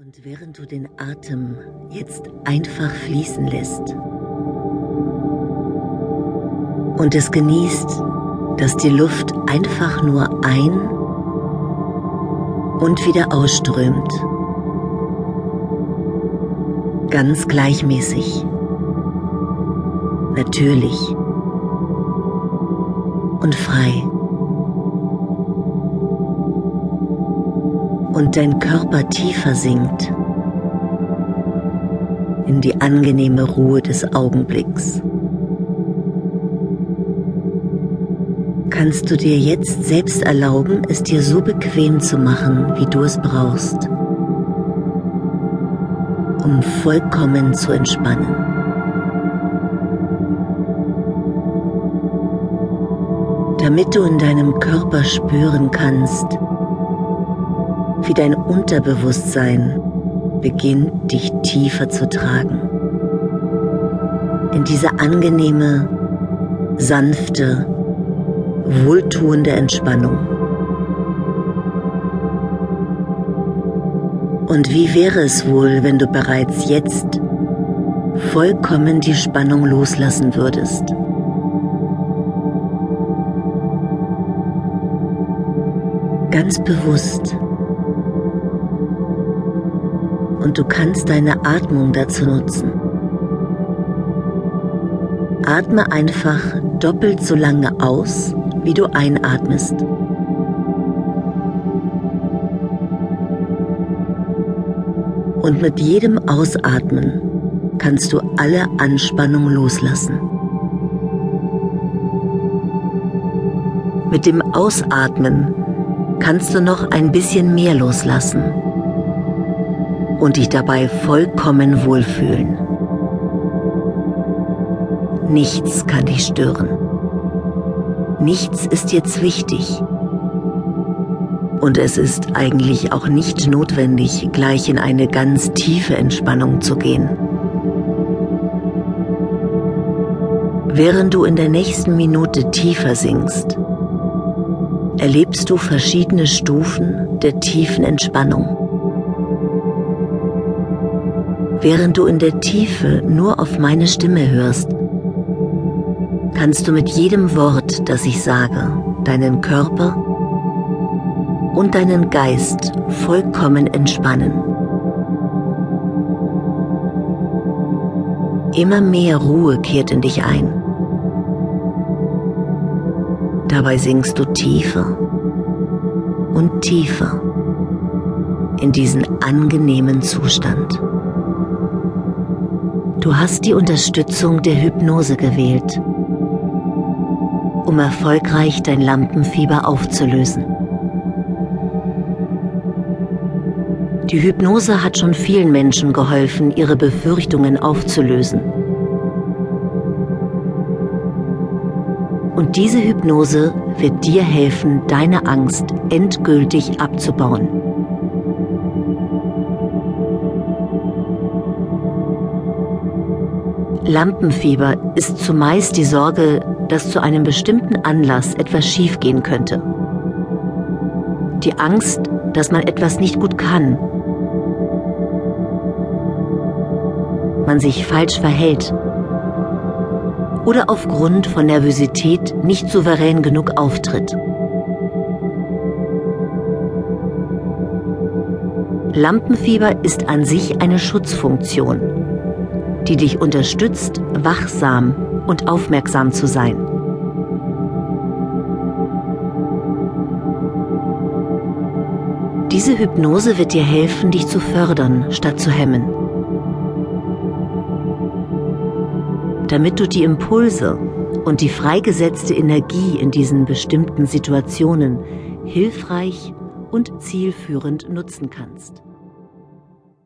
Und während du den Atem jetzt einfach fließen lässt und es genießt, dass die Luft einfach nur ein und wieder ausströmt, ganz gleichmäßig, natürlich und frei. Und dein Körper tiefer sinkt in die angenehme Ruhe des Augenblicks. Kannst du dir jetzt selbst erlauben, es dir so bequem zu machen, wie du es brauchst, um vollkommen zu entspannen. Damit du in deinem Körper spüren kannst, wie dein Unterbewusstsein beginnt, dich tiefer zu tragen. In diese angenehme, sanfte, wohltuende Entspannung. Und wie wäre es wohl, wenn du bereits jetzt vollkommen die Spannung loslassen würdest? Ganz bewusst und du kannst deine Atmung dazu nutzen. Atme einfach doppelt so lange aus, wie du einatmest. Und mit jedem Ausatmen kannst du alle Anspannung loslassen. Mit dem Ausatmen kannst du noch ein bisschen mehr loslassen und dich dabei vollkommen wohlfühlen. Nichts kann dich stören. Nichts ist jetzt wichtig. Und es ist eigentlich auch nicht notwendig, gleich in eine ganz tiefe Entspannung zu gehen. Während du in der nächsten Minute tiefer sinkst, erlebst du verschiedene Stufen der tiefen Entspannung. Während du in der Tiefe nur auf meine Stimme hörst, kannst du mit jedem Wort, das ich sage, deinen Körper und deinen Geist vollkommen entspannen. Immer mehr Ruhe kehrt in dich ein. Dabei sinkst du tiefer und tiefer in diesen angenehmen Zustand. Du hast die Unterstützung der Hypnose gewählt, um erfolgreich dein Lampenfieber aufzulösen. Die Hypnose hat schon vielen Menschen geholfen, ihre Befürchtungen aufzulösen. Und diese Hypnose wird dir helfen, deine Angst endgültig abzubauen. Lampenfieber ist zumeist die Sorge, dass zu einem bestimmten Anlass etwas schiefgehen könnte. Die Angst, dass man etwas nicht gut kann. Man sich falsch verhält. Oder aufgrund von Nervosität nicht souverän genug auftritt. Lampenfieber ist an sich eine Schutzfunktion die dich unterstützt, wachsam und aufmerksam zu sein. Diese Hypnose wird dir helfen, dich zu fördern, statt zu hemmen. Damit du die Impulse und die freigesetzte Energie in diesen bestimmten Situationen hilfreich und zielführend nutzen kannst.